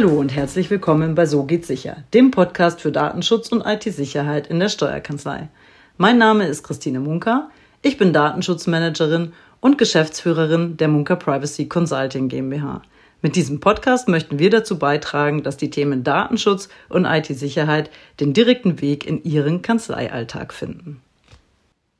Hallo und herzlich willkommen bei So geht sicher, dem Podcast für Datenschutz und IT-Sicherheit in der Steuerkanzlei. Mein Name ist Christine Munker, ich bin Datenschutzmanagerin und Geschäftsführerin der Munker Privacy Consulting GmbH. Mit diesem Podcast möchten wir dazu beitragen, dass die Themen Datenschutz und IT-Sicherheit den direkten Weg in Ihren Kanzleialltag finden.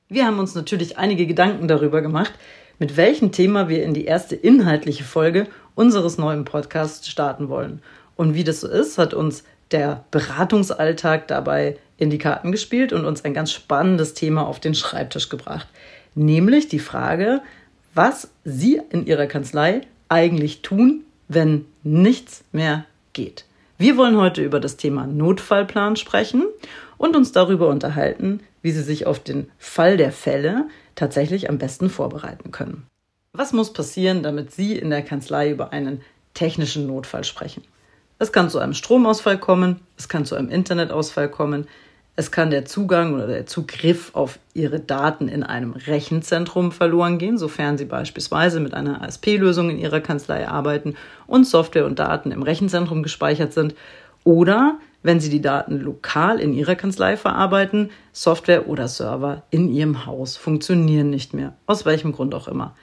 Wir haben uns natürlich einige Gedanken darüber gemacht, mit welchem Thema wir in die erste inhaltliche Folge unseres neuen Podcasts starten wollen. Und wie das so ist, hat uns der Beratungsalltag dabei in die Karten gespielt und uns ein ganz spannendes Thema auf den Schreibtisch gebracht. Nämlich die Frage, was Sie in Ihrer Kanzlei eigentlich tun, wenn nichts mehr geht. Wir wollen heute über das Thema Notfallplan sprechen und uns darüber unterhalten, wie Sie sich auf den Fall der Fälle tatsächlich am besten vorbereiten können. Was muss passieren, damit Sie in der Kanzlei über einen technischen Notfall sprechen? Es kann zu einem Stromausfall kommen, es kann zu einem Internetausfall kommen, es kann der Zugang oder der Zugriff auf Ihre Daten in einem Rechenzentrum verloren gehen, sofern Sie beispielsweise mit einer ASP-Lösung in Ihrer Kanzlei arbeiten und Software und Daten im Rechenzentrum gespeichert sind. Oder wenn Sie die Daten lokal in Ihrer Kanzlei verarbeiten, Software oder Server in Ihrem Haus funktionieren nicht mehr, aus welchem Grund auch immer.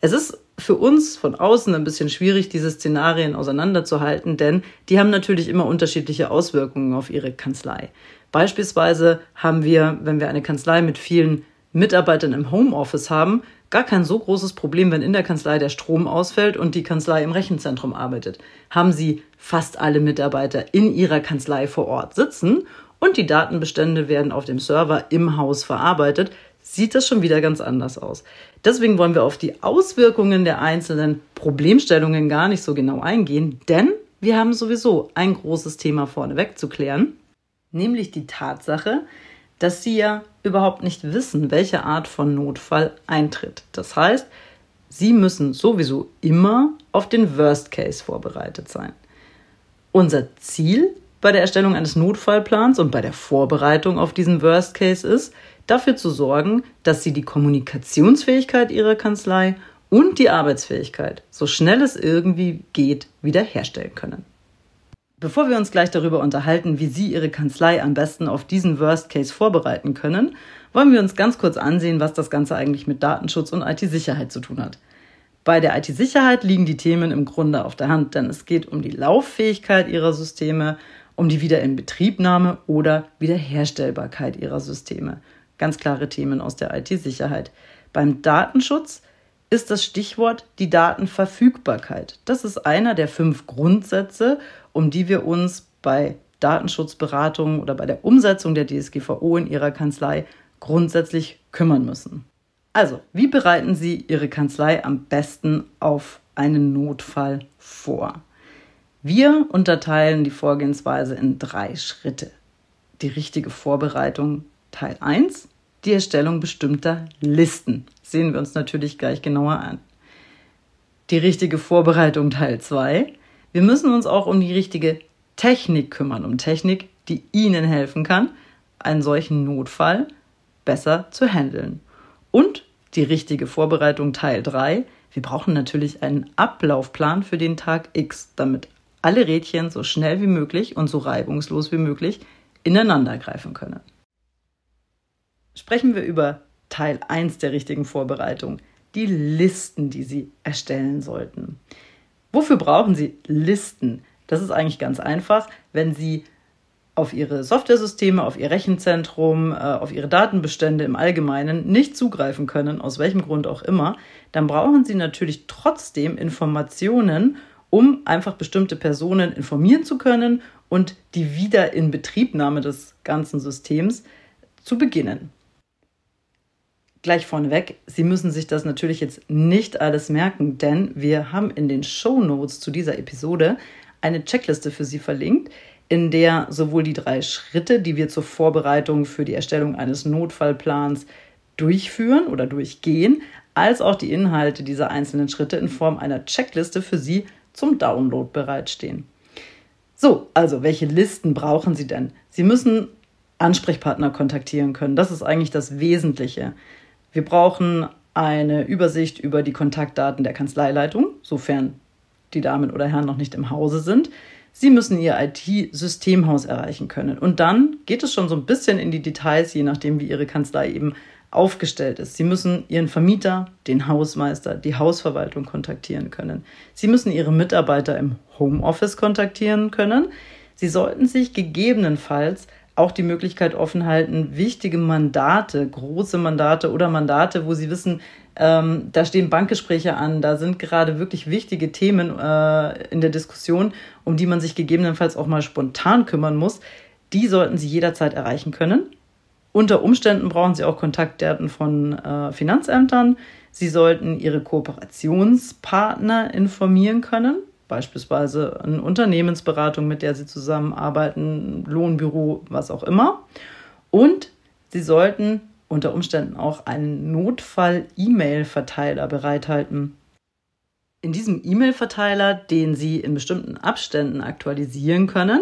Es ist für uns von außen ein bisschen schwierig, diese Szenarien auseinanderzuhalten, denn die haben natürlich immer unterschiedliche Auswirkungen auf Ihre Kanzlei. Beispielsweise haben wir, wenn wir eine Kanzlei mit vielen Mitarbeitern im Homeoffice haben, gar kein so großes Problem, wenn in der Kanzlei der Strom ausfällt und die Kanzlei im Rechenzentrum arbeitet. Haben Sie fast alle Mitarbeiter in Ihrer Kanzlei vor Ort sitzen und die Datenbestände werden auf dem Server im Haus verarbeitet, sieht das schon wieder ganz anders aus. Deswegen wollen wir auf die Auswirkungen der einzelnen Problemstellungen gar nicht so genau eingehen, denn wir haben sowieso ein großes Thema vorneweg zu klären nämlich die Tatsache, dass sie ja überhaupt nicht wissen, welche Art von Notfall eintritt. Das heißt, sie müssen sowieso immer auf den Worst Case vorbereitet sein. Unser Ziel bei der Erstellung eines Notfallplans und bei der Vorbereitung auf diesen Worst Case ist, dafür zu sorgen, dass sie die Kommunikationsfähigkeit ihrer Kanzlei und die Arbeitsfähigkeit so schnell es irgendwie geht wiederherstellen können. Bevor wir uns gleich darüber unterhalten, wie Sie Ihre Kanzlei am besten auf diesen Worst Case vorbereiten können, wollen wir uns ganz kurz ansehen, was das Ganze eigentlich mit Datenschutz und IT-Sicherheit zu tun hat. Bei der IT-Sicherheit liegen die Themen im Grunde auf der Hand, denn es geht um die Lauffähigkeit Ihrer Systeme, um die Wiederinbetriebnahme oder Wiederherstellbarkeit Ihrer Systeme. Ganz klare Themen aus der IT-Sicherheit. Beim Datenschutz ist das Stichwort die Datenverfügbarkeit. Das ist einer der fünf Grundsätze, um die wir uns bei Datenschutzberatungen oder bei der Umsetzung der DSGVO in Ihrer Kanzlei grundsätzlich kümmern müssen. Also, wie bereiten Sie Ihre Kanzlei am besten auf einen Notfall vor? Wir unterteilen die Vorgehensweise in drei Schritte. Die richtige Vorbereitung Teil 1, die Erstellung bestimmter Listen. Sehen wir uns natürlich gleich genauer an. Die richtige Vorbereitung Teil 2, wir müssen uns auch um die richtige Technik kümmern, um Technik, die Ihnen helfen kann, einen solchen Notfall besser zu handeln. Und die richtige Vorbereitung Teil 3. Wir brauchen natürlich einen Ablaufplan für den Tag X, damit alle Rädchen so schnell wie möglich und so reibungslos wie möglich ineinander greifen können. Sprechen wir über Teil 1 der richtigen Vorbereitung, die Listen, die Sie erstellen sollten. Wofür brauchen Sie Listen? Das ist eigentlich ganz einfach. Wenn Sie auf Ihre Softwaresysteme, auf Ihr Rechenzentrum, äh, auf Ihre Datenbestände im Allgemeinen nicht zugreifen können, aus welchem Grund auch immer, dann brauchen Sie natürlich trotzdem Informationen, um einfach bestimmte Personen informieren zu können und die Wiederinbetriebnahme des ganzen Systems zu beginnen. Gleich vorneweg, Sie müssen sich das natürlich jetzt nicht alles merken, denn wir haben in den Show Notes zu dieser Episode eine Checkliste für Sie verlinkt, in der sowohl die drei Schritte, die wir zur Vorbereitung für die Erstellung eines Notfallplans durchführen oder durchgehen, als auch die Inhalte dieser einzelnen Schritte in Form einer Checkliste für Sie zum Download bereitstehen. So, also welche Listen brauchen Sie denn? Sie müssen Ansprechpartner kontaktieren können. Das ist eigentlich das Wesentliche. Wir brauchen eine Übersicht über die Kontaktdaten der Kanzleileitung, sofern die Damen oder Herren noch nicht im Hause sind. Sie müssen Ihr IT-Systemhaus erreichen können. Und dann geht es schon so ein bisschen in die Details, je nachdem, wie Ihre Kanzlei eben aufgestellt ist. Sie müssen Ihren Vermieter, den Hausmeister, die Hausverwaltung kontaktieren können. Sie müssen Ihre Mitarbeiter im Homeoffice kontaktieren können. Sie sollten sich gegebenenfalls auch die Möglichkeit offen halten, wichtige Mandate, große Mandate oder Mandate, wo Sie wissen, ähm, da stehen Bankgespräche an, da sind gerade wirklich wichtige Themen äh, in der Diskussion, um die man sich gegebenenfalls auch mal spontan kümmern muss. Die sollten Sie jederzeit erreichen können. Unter Umständen brauchen Sie auch Kontaktdaten von äh, Finanzämtern. Sie sollten Ihre Kooperationspartner informieren können, beispielsweise eine Unternehmensberatung, mit der Sie zusammenarbeiten, Lohnbüro, was auch immer. Und Sie sollten unter Umständen auch einen Notfall-E-Mail-Verteiler bereithalten. In diesem E-Mail-Verteiler, den Sie in bestimmten Abständen aktualisieren können,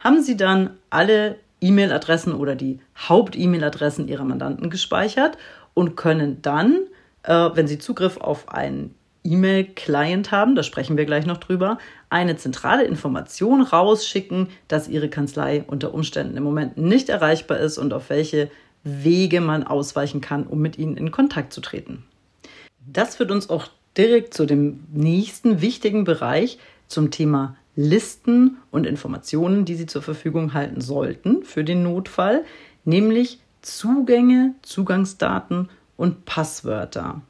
haben Sie dann alle E-Mail-Adressen oder die Haupt-E-Mail-Adressen Ihrer Mandanten gespeichert und können dann, äh, wenn Sie Zugriff auf einen E-Mail-Client haben, da sprechen wir gleich noch drüber, eine zentrale Information rausschicken, dass Ihre Kanzlei unter Umständen im Moment nicht erreichbar ist und auf welche Wege man ausweichen kann, um mit Ihnen in Kontakt zu treten. Das führt uns auch direkt zu dem nächsten wichtigen Bereich zum Thema Listen und Informationen, die Sie zur Verfügung halten sollten für den Notfall, nämlich Zugänge, Zugangsdaten und Passwörter.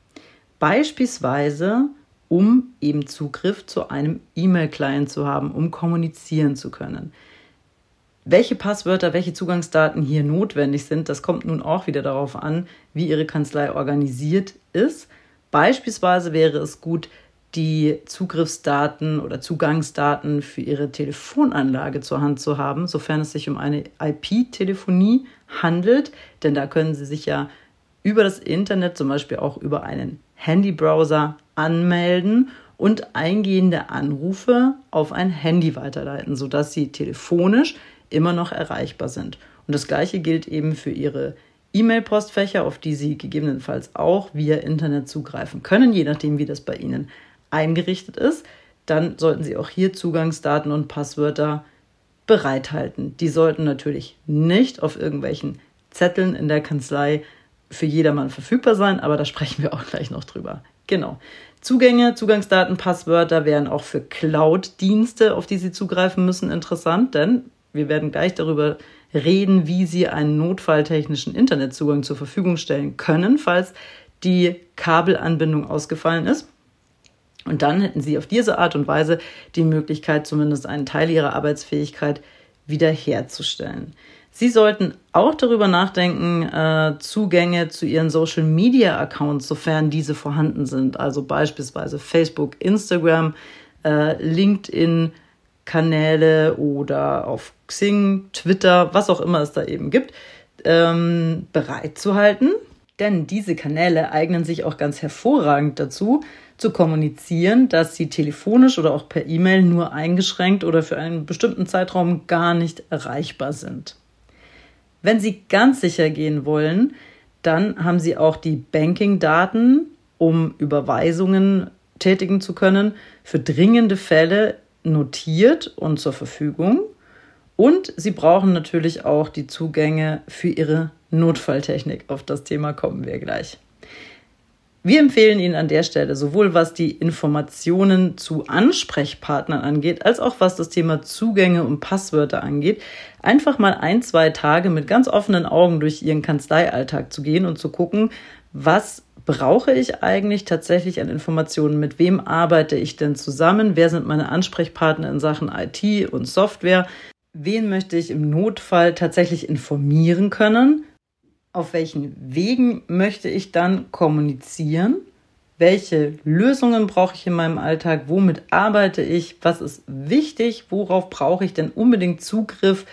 Beispielsweise, um eben Zugriff zu einem E-Mail-Client zu haben, um kommunizieren zu können. Welche Passwörter, welche Zugangsdaten hier notwendig sind, das kommt nun auch wieder darauf an, wie Ihre Kanzlei organisiert ist. Beispielsweise wäre es gut, die Zugriffsdaten oder Zugangsdaten für Ihre Telefonanlage zur Hand zu haben, sofern es sich um eine IP-Telefonie handelt. Denn da können Sie sich ja über das Internet, zum Beispiel auch über einen Handybrowser, anmelden und eingehende Anrufe auf ein Handy weiterleiten, sodass Sie telefonisch immer noch erreichbar sind. Und das Gleiche gilt eben für Ihre E-Mail-Postfächer, auf die Sie gegebenenfalls auch via Internet zugreifen können, je nachdem, wie das bei Ihnen eingerichtet ist, dann sollten Sie auch hier Zugangsdaten und Passwörter bereithalten. Die sollten natürlich nicht auf irgendwelchen Zetteln in der Kanzlei für jedermann verfügbar sein, aber da sprechen wir auch gleich noch drüber. Genau. Zugänge, Zugangsdaten, Passwörter wären auch für Cloud-Dienste, auf die Sie zugreifen müssen, interessant, denn wir werden gleich darüber reden, wie Sie einen notfalltechnischen Internetzugang zur Verfügung stellen können, falls die Kabelanbindung ausgefallen ist. Und dann hätten sie auf diese Art und Weise die Möglichkeit, zumindest einen Teil ihrer Arbeitsfähigkeit wiederherzustellen. Sie sollten auch darüber nachdenken, äh, Zugänge zu Ihren Social Media Accounts, sofern diese vorhanden sind, also beispielsweise Facebook, Instagram, äh, LinkedIn, Kanäle oder auf Xing, Twitter, was auch immer es da eben gibt, ähm, bereitzuhalten. Denn diese Kanäle eignen sich auch ganz hervorragend dazu, zu kommunizieren, dass sie telefonisch oder auch per E-Mail nur eingeschränkt oder für einen bestimmten Zeitraum gar nicht erreichbar sind. Wenn Sie ganz sicher gehen wollen, dann haben Sie auch die Banking-Daten, um Überweisungen tätigen zu können, für dringende Fälle notiert und zur Verfügung. Und Sie brauchen natürlich auch die Zugänge für Ihre Notfalltechnik. Auf das Thema kommen wir gleich. Wir empfehlen Ihnen an der Stelle, sowohl was die Informationen zu Ansprechpartnern angeht, als auch was das Thema Zugänge und Passwörter angeht, einfach mal ein, zwei Tage mit ganz offenen Augen durch Ihren Kanzleialltag zu gehen und zu gucken, was brauche ich eigentlich tatsächlich an Informationen? Mit wem arbeite ich denn zusammen? Wer sind meine Ansprechpartner in Sachen IT und Software? Wen möchte ich im Notfall tatsächlich informieren können? Auf welchen Wegen möchte ich dann kommunizieren, welche Lösungen brauche ich in meinem Alltag, womit arbeite ich, was ist wichtig, worauf brauche ich denn unbedingt Zugriff,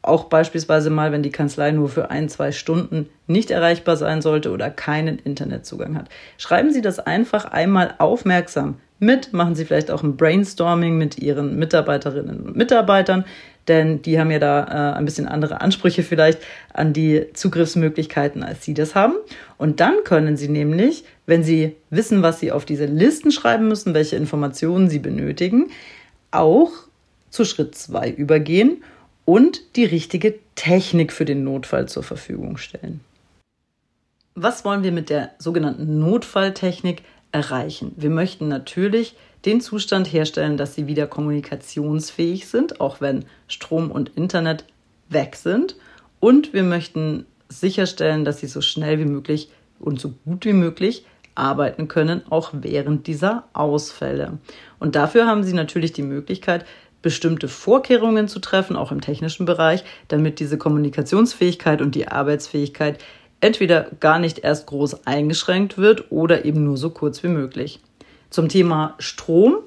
auch beispielsweise mal, wenn die Kanzlei nur für ein, zwei Stunden nicht erreichbar sein sollte oder keinen Internetzugang hat. Schreiben Sie das einfach einmal aufmerksam mit, machen Sie vielleicht auch ein Brainstorming mit Ihren Mitarbeiterinnen und Mitarbeitern, denn die haben ja da äh, ein bisschen andere Ansprüche vielleicht an die Zugriffsmöglichkeiten, als Sie das haben. Und dann können Sie nämlich, wenn Sie wissen, was Sie auf diese Listen schreiben müssen, welche Informationen Sie benötigen, auch zu Schritt 2 übergehen und die richtige Technik für den Notfall zur Verfügung stellen. Was wollen wir mit der sogenannten Notfalltechnik erreichen? Wir möchten natürlich den Zustand herstellen, dass sie wieder kommunikationsfähig sind, auch wenn Strom und Internet weg sind. Und wir möchten sicherstellen, dass sie so schnell wie möglich und so gut wie möglich arbeiten können, auch während dieser Ausfälle. Und dafür haben Sie natürlich die Möglichkeit, bestimmte Vorkehrungen zu treffen, auch im technischen Bereich, damit diese Kommunikationsfähigkeit und die Arbeitsfähigkeit entweder gar nicht erst groß eingeschränkt wird oder eben nur so kurz wie möglich. Zum Thema Strom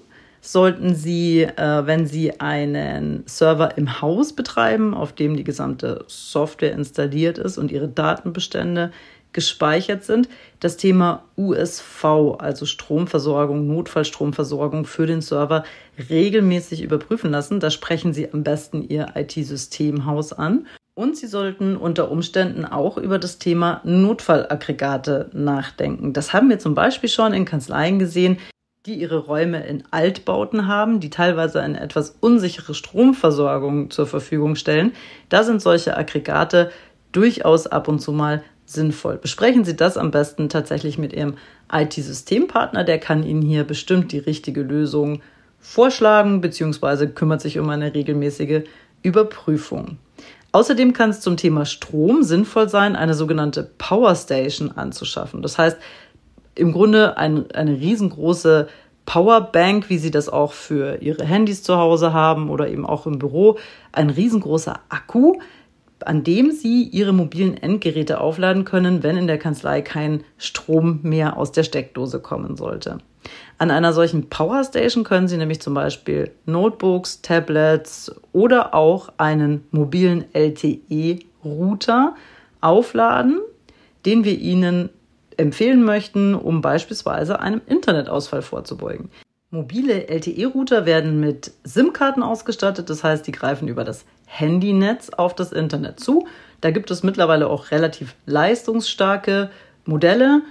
sollten Sie, äh, wenn Sie einen Server im Haus betreiben, auf dem die gesamte Software installiert ist und Ihre Datenbestände gespeichert sind, das Thema USV, also Stromversorgung, Notfallstromversorgung für den Server regelmäßig überprüfen lassen. Da sprechen Sie am besten Ihr IT-Systemhaus an. Und Sie sollten unter Umständen auch über das Thema Notfallaggregate nachdenken. Das haben wir zum Beispiel schon in Kanzleien gesehen, die ihre Räume in Altbauten haben, die teilweise eine etwas unsichere Stromversorgung zur Verfügung stellen. Da sind solche Aggregate durchaus ab und zu mal sinnvoll. Besprechen Sie das am besten tatsächlich mit Ihrem IT-Systempartner, der kann Ihnen hier bestimmt die richtige Lösung vorschlagen bzw. kümmert sich um eine regelmäßige Überprüfung. Außerdem kann es zum Thema Strom sinnvoll sein, eine sogenannte Power Station anzuschaffen. Das heißt, im Grunde ein, eine riesengroße Powerbank, wie Sie das auch für Ihre Handys zu Hause haben oder eben auch im Büro, ein riesengroßer Akku, an dem Sie Ihre mobilen Endgeräte aufladen können, wenn in der Kanzlei kein Strom mehr aus der Steckdose kommen sollte. An einer solchen Powerstation können Sie nämlich zum Beispiel Notebooks, Tablets oder auch einen mobilen LTE-Router aufladen, den wir Ihnen empfehlen möchten, um beispielsweise einem Internetausfall vorzubeugen. Mobile LTE-Router werden mit SIM-Karten ausgestattet, das heißt, die greifen über das Handynetz auf das Internet zu. Da gibt es mittlerweile auch relativ leistungsstarke Modelle,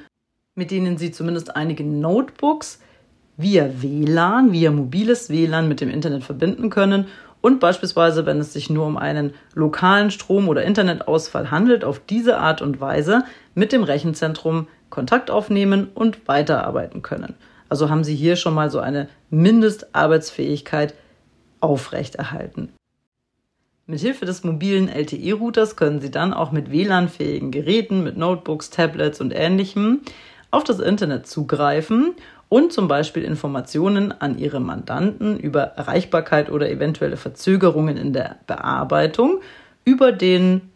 mit denen Sie zumindest einige Notebooks via WLAN, via mobiles WLAN mit dem Internet verbinden können und beispielsweise, wenn es sich nur um einen lokalen Strom- oder Internetausfall handelt, auf diese Art und Weise mit dem Rechenzentrum Kontakt aufnehmen und weiterarbeiten können. Also haben Sie hier schon mal so eine Mindestarbeitsfähigkeit aufrechterhalten. Mithilfe des mobilen LTE-Routers können Sie dann auch mit WLAN-fähigen Geräten, mit Notebooks, Tablets und ähnlichem auf das Internet zugreifen und zum Beispiel Informationen an Ihre Mandanten über Erreichbarkeit oder eventuelle Verzögerungen in der Bearbeitung über den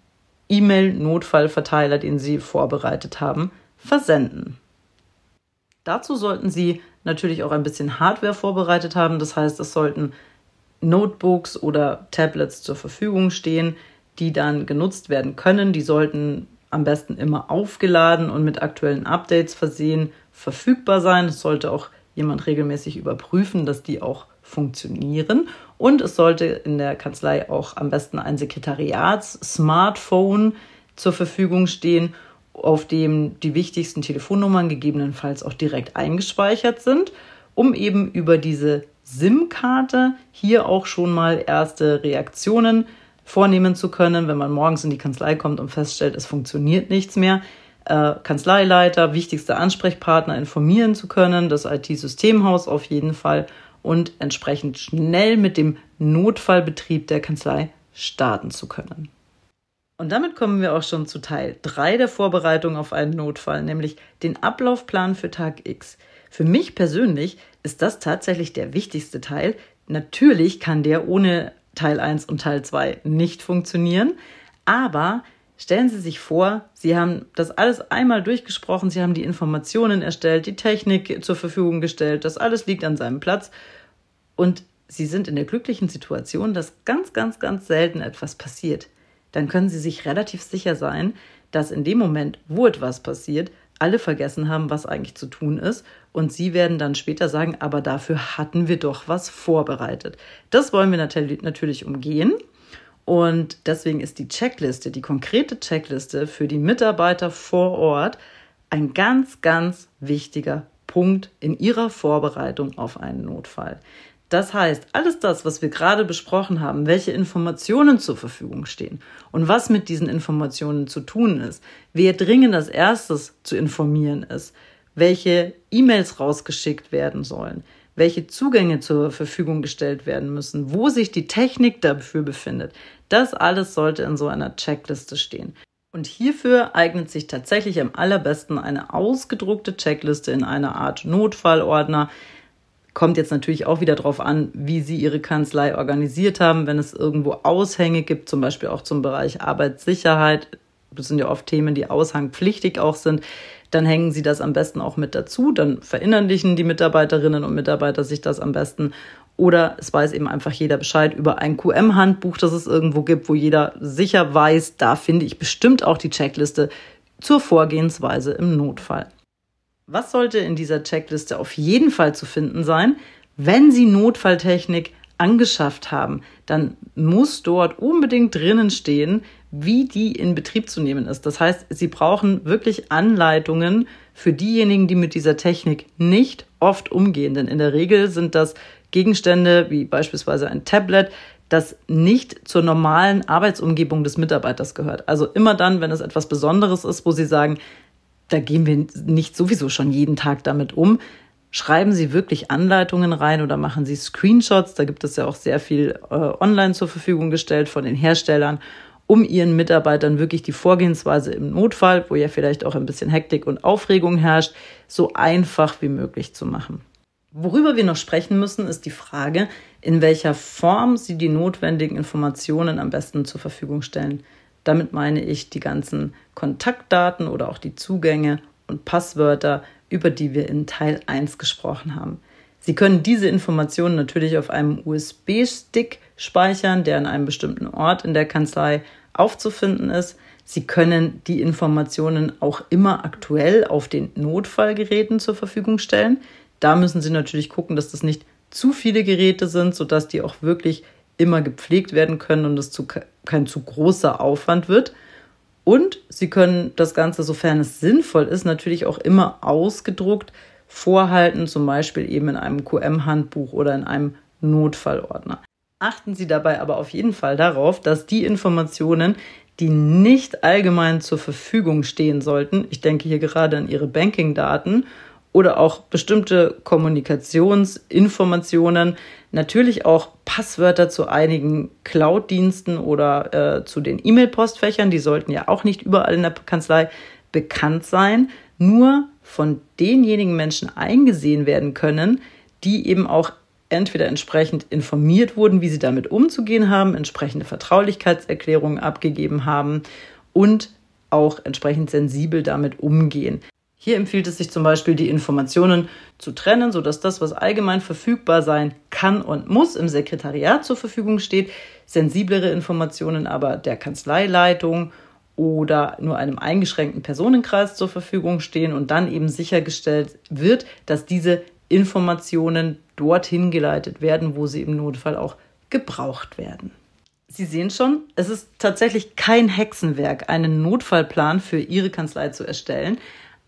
E-Mail-Notfallverteiler, den Sie vorbereitet haben, versenden. Dazu sollten Sie natürlich auch ein bisschen Hardware vorbereitet haben. Das heißt, es sollten Notebooks oder Tablets zur Verfügung stehen, die dann genutzt werden können. Die sollten am besten immer aufgeladen und mit aktuellen Updates versehen verfügbar sein. Es sollte auch jemand regelmäßig überprüfen, dass die auch funktionieren. Und es sollte in der Kanzlei auch am besten ein Sekretariats-Smartphone zur Verfügung stehen auf dem die wichtigsten Telefonnummern gegebenenfalls auch direkt eingespeichert sind, um eben über diese SIM-Karte hier auch schon mal erste Reaktionen vornehmen zu können, wenn man morgens in die Kanzlei kommt und feststellt, es funktioniert nichts mehr. Äh, Kanzleileiter, wichtigste Ansprechpartner informieren zu können, das IT-Systemhaus auf jeden Fall und entsprechend schnell mit dem Notfallbetrieb der Kanzlei starten zu können. Und damit kommen wir auch schon zu Teil 3 der Vorbereitung auf einen Notfall, nämlich den Ablaufplan für Tag X. Für mich persönlich ist das tatsächlich der wichtigste Teil. Natürlich kann der ohne Teil 1 und Teil 2 nicht funktionieren, aber stellen Sie sich vor, Sie haben das alles einmal durchgesprochen, Sie haben die Informationen erstellt, die Technik zur Verfügung gestellt, das alles liegt an seinem Platz und Sie sind in der glücklichen Situation, dass ganz, ganz, ganz selten etwas passiert dann können Sie sich relativ sicher sein, dass in dem Moment, wo etwas passiert, alle vergessen haben, was eigentlich zu tun ist. Und Sie werden dann später sagen, aber dafür hatten wir doch was vorbereitet. Das wollen wir natürlich umgehen. Und deswegen ist die Checkliste, die konkrete Checkliste für die Mitarbeiter vor Ort ein ganz, ganz wichtiger Punkt in ihrer Vorbereitung auf einen Notfall. Das heißt, alles das, was wir gerade besprochen haben, welche Informationen zur Verfügung stehen und was mit diesen Informationen zu tun ist, wer dringend als erstes zu informieren ist, welche E-Mails rausgeschickt werden sollen, welche Zugänge zur Verfügung gestellt werden müssen, wo sich die Technik dafür befindet, das alles sollte in so einer Checkliste stehen. Und hierfür eignet sich tatsächlich am allerbesten eine ausgedruckte Checkliste in einer Art Notfallordner, Kommt jetzt natürlich auch wieder darauf an, wie Sie Ihre Kanzlei organisiert haben. Wenn es irgendwo Aushänge gibt, zum Beispiel auch zum Bereich Arbeitssicherheit, das sind ja oft Themen, die aushangpflichtig auch sind, dann hängen Sie das am besten auch mit dazu. Dann verinnerlichen die Mitarbeiterinnen und Mitarbeiter sich das am besten. Oder es weiß eben einfach jeder Bescheid über ein QM-Handbuch, das es irgendwo gibt, wo jeder sicher weiß, da finde ich bestimmt auch die Checkliste zur Vorgehensweise im Notfall. Was sollte in dieser Checkliste auf jeden Fall zu finden sein? Wenn Sie Notfalltechnik angeschafft haben, dann muss dort unbedingt drinnen stehen, wie die in Betrieb zu nehmen ist. Das heißt, Sie brauchen wirklich Anleitungen für diejenigen, die mit dieser Technik nicht oft umgehen. Denn in der Regel sind das Gegenstände wie beispielsweise ein Tablet, das nicht zur normalen Arbeitsumgebung des Mitarbeiters gehört. Also immer dann, wenn es etwas Besonderes ist, wo Sie sagen, da gehen wir nicht sowieso schon jeden Tag damit um. Schreiben Sie wirklich Anleitungen rein oder machen Sie Screenshots. Da gibt es ja auch sehr viel äh, online zur Verfügung gestellt von den Herstellern, um Ihren Mitarbeitern wirklich die Vorgehensweise im Notfall, wo ja vielleicht auch ein bisschen Hektik und Aufregung herrscht, so einfach wie möglich zu machen. Worüber wir noch sprechen müssen, ist die Frage, in welcher Form Sie die notwendigen Informationen am besten zur Verfügung stellen. Damit meine ich die ganzen Kontaktdaten oder auch die Zugänge und Passwörter, über die wir in Teil 1 gesprochen haben. Sie können diese Informationen natürlich auf einem USB-Stick speichern, der an einem bestimmten Ort in der Kanzlei aufzufinden ist. Sie können die Informationen auch immer aktuell auf den Notfallgeräten zur Verfügung stellen. Da müssen Sie natürlich gucken, dass das nicht zu viele Geräte sind, sodass die auch wirklich immer gepflegt werden können und es zu, kein zu großer Aufwand wird. Und Sie können das Ganze, sofern es sinnvoll ist, natürlich auch immer ausgedruckt vorhalten, zum Beispiel eben in einem QM-Handbuch oder in einem Notfallordner. Achten Sie dabei aber auf jeden Fall darauf, dass die Informationen, die nicht allgemein zur Verfügung stehen sollten, ich denke hier gerade an Ihre Banking-Daten oder auch bestimmte Kommunikationsinformationen, natürlich auch Passwörter zu einigen Cloud-Diensten oder äh, zu den E-Mail-Postfächern, die sollten ja auch nicht überall in der Kanzlei bekannt sein, nur von denjenigen Menschen eingesehen werden können, die eben auch entweder entsprechend informiert wurden, wie sie damit umzugehen haben, entsprechende Vertraulichkeitserklärungen abgegeben haben und auch entsprechend sensibel damit umgehen. Hier empfiehlt es sich zum Beispiel, die Informationen zu trennen, sodass das, was allgemein verfügbar sein kann und muss, im Sekretariat zur Verfügung steht, sensiblere Informationen aber der Kanzleileitung oder nur einem eingeschränkten Personenkreis zur Verfügung stehen und dann eben sichergestellt wird, dass diese Informationen dorthin geleitet werden, wo sie im Notfall auch gebraucht werden. Sie sehen schon, es ist tatsächlich kein Hexenwerk, einen Notfallplan für Ihre Kanzlei zu erstellen.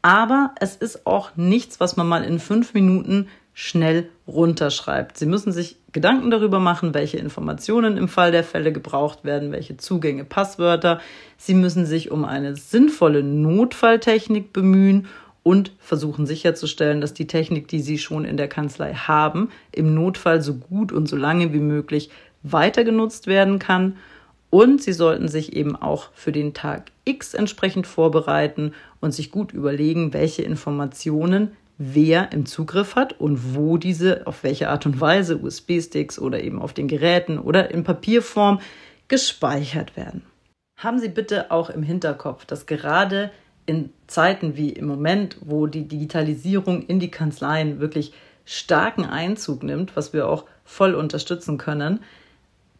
Aber es ist auch nichts, was man mal in fünf Minuten schnell runterschreibt. Sie müssen sich Gedanken darüber machen, welche Informationen im Fall der Fälle gebraucht werden, welche Zugänge, Passwörter. Sie müssen sich um eine sinnvolle Notfalltechnik bemühen und versuchen sicherzustellen, dass die Technik, die Sie schon in der Kanzlei haben, im Notfall so gut und so lange wie möglich weiter genutzt werden kann. Und Sie sollten sich eben auch für den Tag X entsprechend vorbereiten und sich gut überlegen, welche Informationen wer im Zugriff hat und wo diese auf welche Art und Weise, USB-Sticks oder eben auf den Geräten oder in Papierform gespeichert werden. Haben Sie bitte auch im Hinterkopf, dass gerade in Zeiten wie im Moment, wo die Digitalisierung in die Kanzleien wirklich starken Einzug nimmt, was wir auch voll unterstützen können,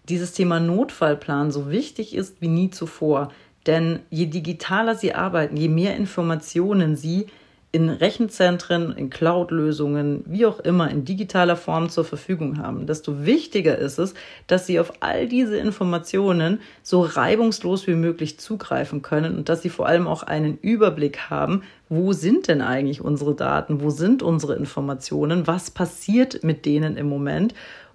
dieses Thema Notfallplan so wichtig ist wie nie zuvor. Denn je digitaler Sie arbeiten, je mehr Informationen Sie in Rechenzentren, in Cloud-Lösungen, wie auch immer, in digitaler Form zur Verfügung haben, desto wichtiger ist es, dass Sie auf all diese Informationen so reibungslos wie möglich zugreifen können und dass Sie vor allem auch einen Überblick haben, wo sind denn eigentlich unsere Daten, wo sind unsere Informationen, was passiert mit denen im Moment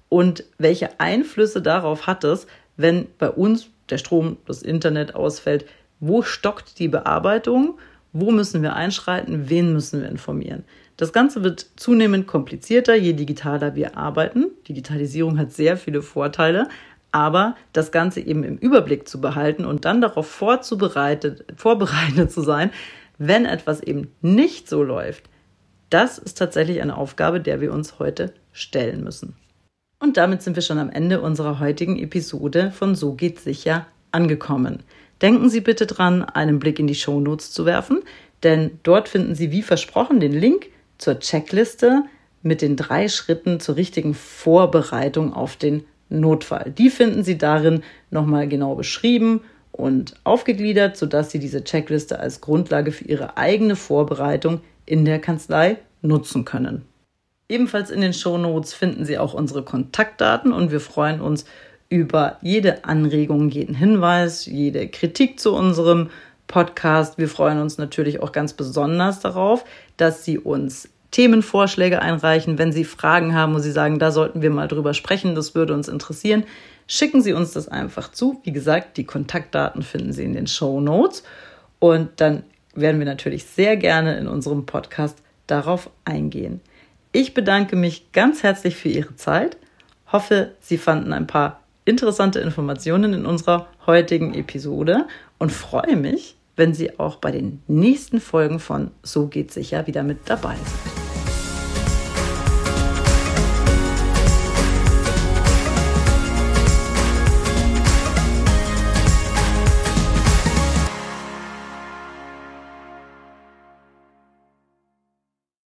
und welche Einflüsse darauf hat es, wenn bei uns der Strom, das Internet ausfällt, wo stockt die Bearbeitung, wo müssen wir einschreiten, wen müssen wir informieren. Das Ganze wird zunehmend komplizierter, je digitaler wir arbeiten. Digitalisierung hat sehr viele Vorteile, aber das Ganze eben im Überblick zu behalten und dann darauf vorzubereitet, vorbereitet zu sein, wenn etwas eben nicht so läuft, das ist tatsächlich eine Aufgabe, der wir uns heute stellen müssen. Und damit sind wir schon am Ende unserer heutigen Episode von So geht sicher angekommen. Denken Sie bitte dran, einen Blick in die Show Notes zu werfen, denn dort finden Sie wie versprochen den Link zur Checkliste mit den drei Schritten zur richtigen Vorbereitung auf den Notfall. Die finden Sie darin nochmal genau beschrieben und aufgegliedert, sodass Sie diese Checkliste als Grundlage für Ihre eigene Vorbereitung in der Kanzlei nutzen können. Ebenfalls in den Show Notes finden Sie auch unsere Kontaktdaten und wir freuen uns über jede Anregung, jeden Hinweis, jede Kritik zu unserem Podcast. Wir freuen uns natürlich auch ganz besonders darauf, dass Sie uns Themenvorschläge einreichen, wenn Sie Fragen haben und Sie sagen, da sollten wir mal drüber sprechen, das würde uns interessieren. Schicken Sie uns das einfach zu. Wie gesagt, die Kontaktdaten finden Sie in den Show Notes und dann werden wir natürlich sehr gerne in unserem Podcast darauf eingehen. Ich bedanke mich ganz herzlich für Ihre Zeit, hoffe, Sie fanden ein paar interessante Informationen in unserer heutigen Episode und freue mich, wenn Sie auch bei den nächsten Folgen von So geht sicher wieder mit dabei sind.